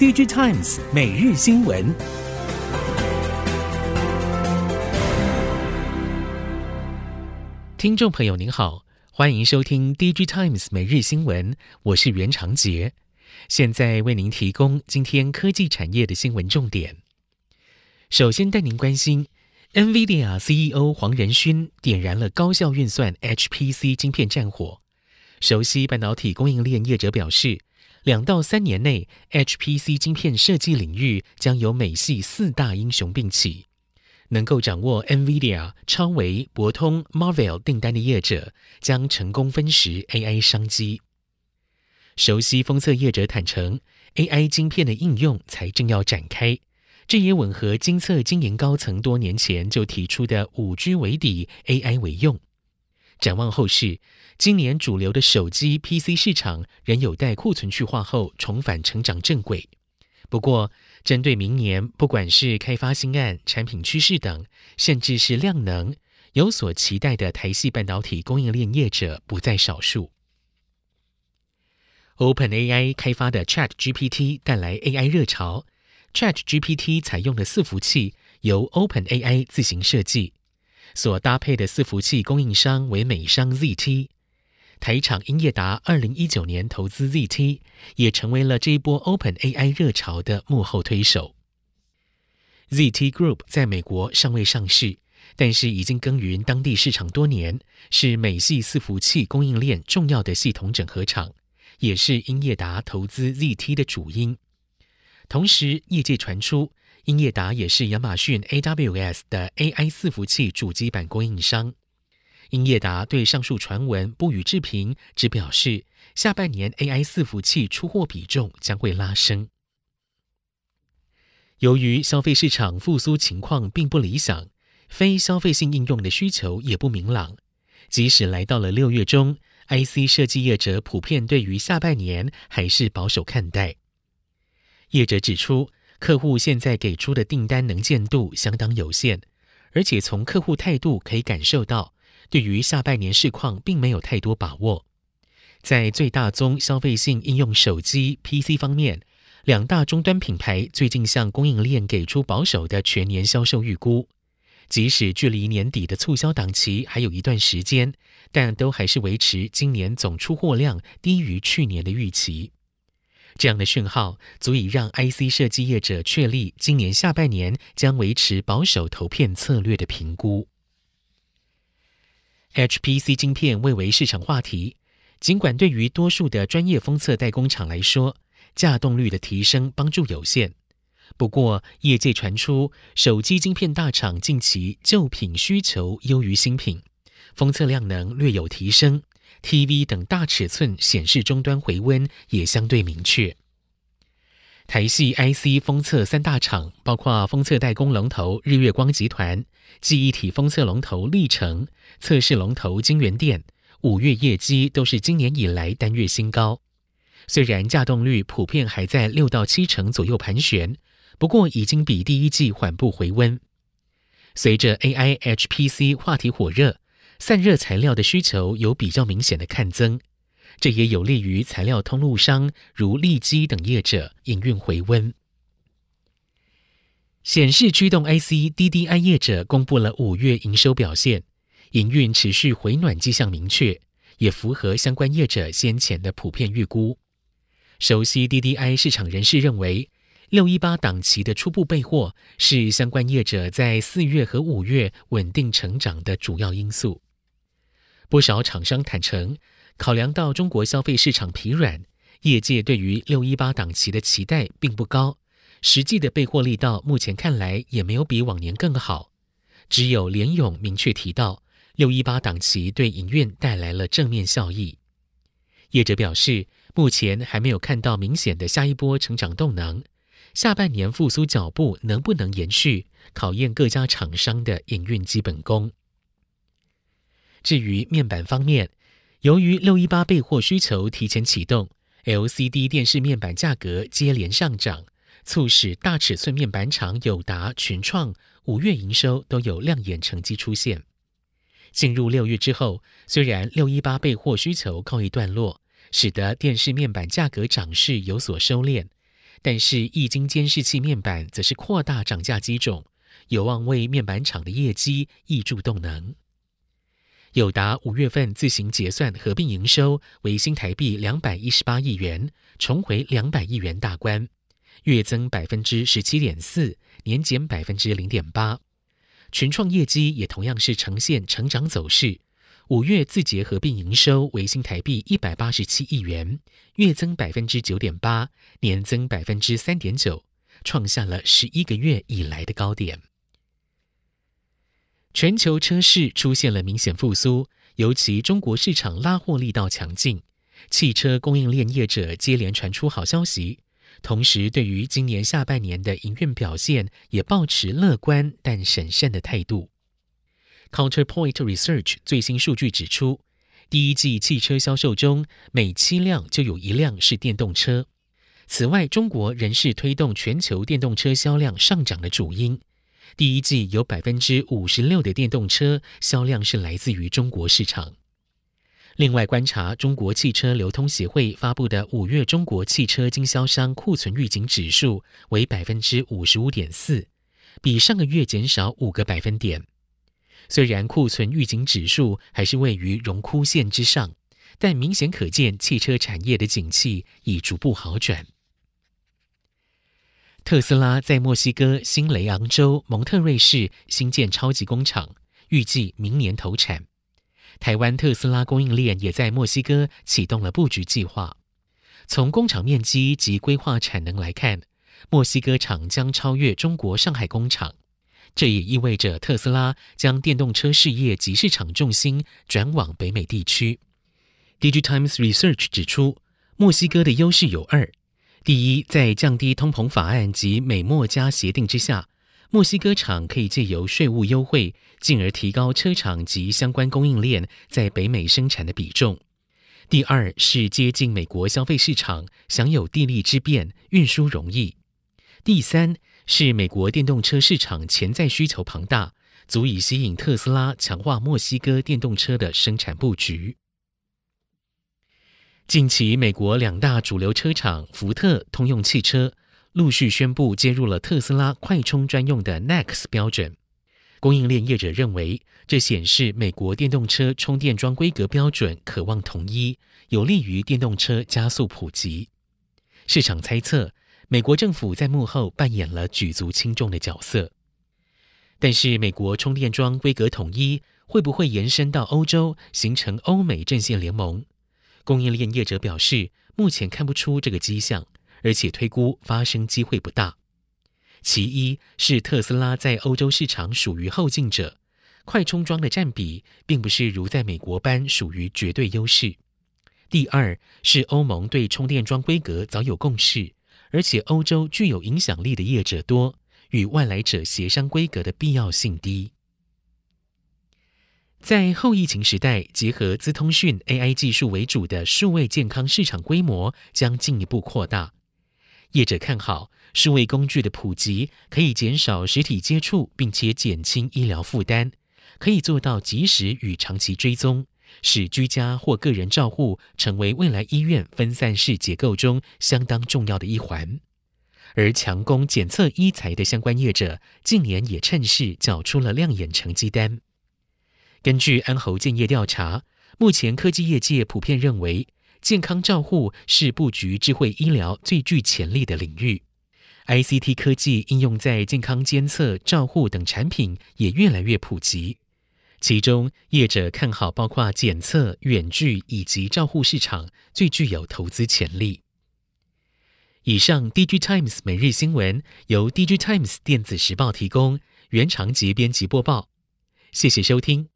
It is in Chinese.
DigiTimes 每日新闻，听众朋友您好，欢迎收听 DigiTimes 每日新闻，我是袁长杰，现在为您提供今天科技产业的新闻重点。首先带您关心，NVIDIA CEO 黄仁勋点燃了高效运算 HPC 晶片战火。熟悉半导体供应链业者表示，两到三年内，HPC 晶片设计领域将由美系四大英雄并起。能够掌握 NVIDIA、超微、博通、Marvell 订单的业者，将成功分食 AI 商机。熟悉封测业者坦承，AI 晶片的应用才正要展开，这也吻合金测经营高层多年前就提出的 5G 为底，AI 为用。展望后市，今年主流的手机 PC 市场仍有待库存去化后重返成长正轨。不过，针对明年，不管是开发新案、产品趋势等，甚至是量能，有所期待的台系半导体供应链业者不在少数。OpenAI 开发的 ChatGPT 带来 AI 热潮，ChatGPT 采用的伺服器由 OpenAI 自行设计。所搭配的伺服器供应商为美商 ZT，台厂英业达二零一九年投资 ZT，也成为了这一波 OpenAI 热潮的幕后推手。ZT Group 在美国尚未上市，但是已经耕耘当地市场多年，是美系伺服器供应链重要的系统整合厂，也是英业达投资 ZT 的主因。同时，业界传出。英业达也是亚马逊 AWS 的 AI 伺服器主机板供应商。英业达对上述传闻不予置评，只表示下半年 AI 伺服器出货比重将会拉升。由于消费市场复苏情况并不理想，非消费性应用的需求也不明朗。即使来到了六月中，IC 设计业者普遍对于下半年还是保守看待。业者指出，客户现在给出的订单能见度相当有限，而且从客户态度可以感受到，对于下半年市况并没有太多把握。在最大宗消费性应用手机 PC 方面，两大终端品牌最近向供应链给出保守的全年销售预估，即使距离年底的促销档期还有一段时间，但都还是维持今年总出货量低于去年的预期。这样的讯号足以让 IC 设计业者确立今年下半年将维持保守投片策略的评估。HPC 晶片未为市场话题，尽管对于多数的专业封测代工厂来说，稼动率的提升帮助有限。不过，业界传出手机晶片大厂近期旧品需求优于新品，封测量能略有提升。TV 等大尺寸显示终端回温也相对明确。台系 IC 封测三大厂，包括封测代工龙头日月光集团、记忆体封测龙头力成、测试龙头晶圆电，五月业绩都是今年以来单月新高。虽然稼动率普遍还在六到七成左右盘旋，不过已经比第一季缓步回温。随着 AI HPC 话题火热。散热材料的需求有比较明显的看增，这也有利于材料通路商如利基等业者营运回温。显示驱动 IC DDI 业者公布了五月营收表现，营运持续回暖迹象明确，也符合相关业者先前的普遍预估。熟悉 DDI 市场人士认为，六一八档期的初步备货是相关业者在四月和五月稳定成长的主要因素。不少厂商坦承，考量到中国消费市场疲软，业界对于六一八档期的期待并不高，实际的备货力道目前看来也没有比往年更好。只有联咏明确提到，六一八档期对营运带来了正面效益。业者表示，目前还没有看到明显的下一波成长动能，下半年复苏脚步能不能延续，考验各家厂商的营运基本功。至于面板方面，由于六一八备货需求提前启动，LCD 电视面板价格接连上涨，促使大尺寸面板厂友达、群创五月营收都有亮眼成绩出现。进入六月之后，虽然六一八备货需求告一段落，使得电视面板价格涨势有所收敛，但是液晶监视器面板则是扩大涨价机种，有望为面板厂的业绩挹注动能。友达五月份自行结算合并营收为新台币两百一十八亿元，重回两百亿元大关，月增百分之十七点四，年减百分之零点八。群创业绩也同样是呈现成长走势，五月自结合并营收为新台币一百八十七亿元，月增百分之九点八，年增百分之三点九，创下了十一个月以来的高点。全球车市出现了明显复苏，尤其中国市场拉货力道强劲，汽车供应链业者接连传出好消息，同时对于今年下半年的营运表现也抱持乐观但审慎的态度。Counterpoint Research 最新数据指出，第一季汽车销售中每七辆就有一辆是电动车。此外，中国仍是推动全球电动车销量上涨的主因。第一季有百分之五十六的电动车销量是来自于中国市场。另外，观察中国汽车流通协会发布的五月中国汽车经销商库存预警指数为百分之五十五点四，比上个月减少五个百分点。虽然库存预警指数还是位于荣枯线之上，但明显可见汽车产业的景气已逐步好转。特斯拉在墨西哥新雷昂州蒙特瑞市新建超级工厂，预计明年投产。台湾特斯拉供应链也在墨西哥启动了布局计划。从工厂面积及规划产能来看，墨西哥厂将超越中国上海工厂。这也意味着特斯拉将电动车事业及市场重心转往北美地区。DigiTimes Research 指出，墨西哥的优势有二。第一，在降低通膨法案及美墨加协定之下，墨西哥厂可以借由税务优惠，进而提高车厂及相关供应链在北美生产的比重。第二是接近美国消费市场，享有地利之便，运输容易。第三是美国电动车市场潜在需求庞大，足以吸引特斯拉强化墨西哥电动车的生产布局。近期，美国两大主流车厂福特、通用汽车陆续宣布接入了特斯拉快充专用的 NACS 标准。供应链业者认为，这显示美国电动车充电桩规格标准渴望统一，有利于电动车加速普及。市场猜测，美国政府在幕后扮演了举足轻重的角色。但是，美国充电桩规格统一会不会延伸到欧洲，形成欧美阵线联盟？供应链业者表示，目前看不出这个迹象，而且推估发生机会不大。其一是特斯拉在欧洲市场属于后进者，快充桩的占比并不是如在美国般属于绝对优势。第二是欧盟对充电桩规格早有共识，而且欧洲具有影响力的业者多，与外来者协商规格的必要性低。在后疫情时代，结合资通讯 AI 技术为主的数位健康市场规模将进一步扩大。业者看好数位工具的普及，可以减少实体接触，并且减轻医疗负担，可以做到及时与长期追踪，使居家或个人照护成为未来医院分散式结构中相当重要的一环。而强攻检测医材的相关业者，近年也趁势缴出了亮眼成绩单。根据安侯建业调查，目前科技业界普遍认为，健康照护是布局智慧医疗最具潜力的领域。ICT 科技应用在健康监测、照护等产品也越来越普及。其中，业者看好包括检测、远距以及照护市场最具有投资潜力。以上，DigiTimes 每日新闻由 DigiTimes 电子时报提供，原长节编辑播报。谢谢收听。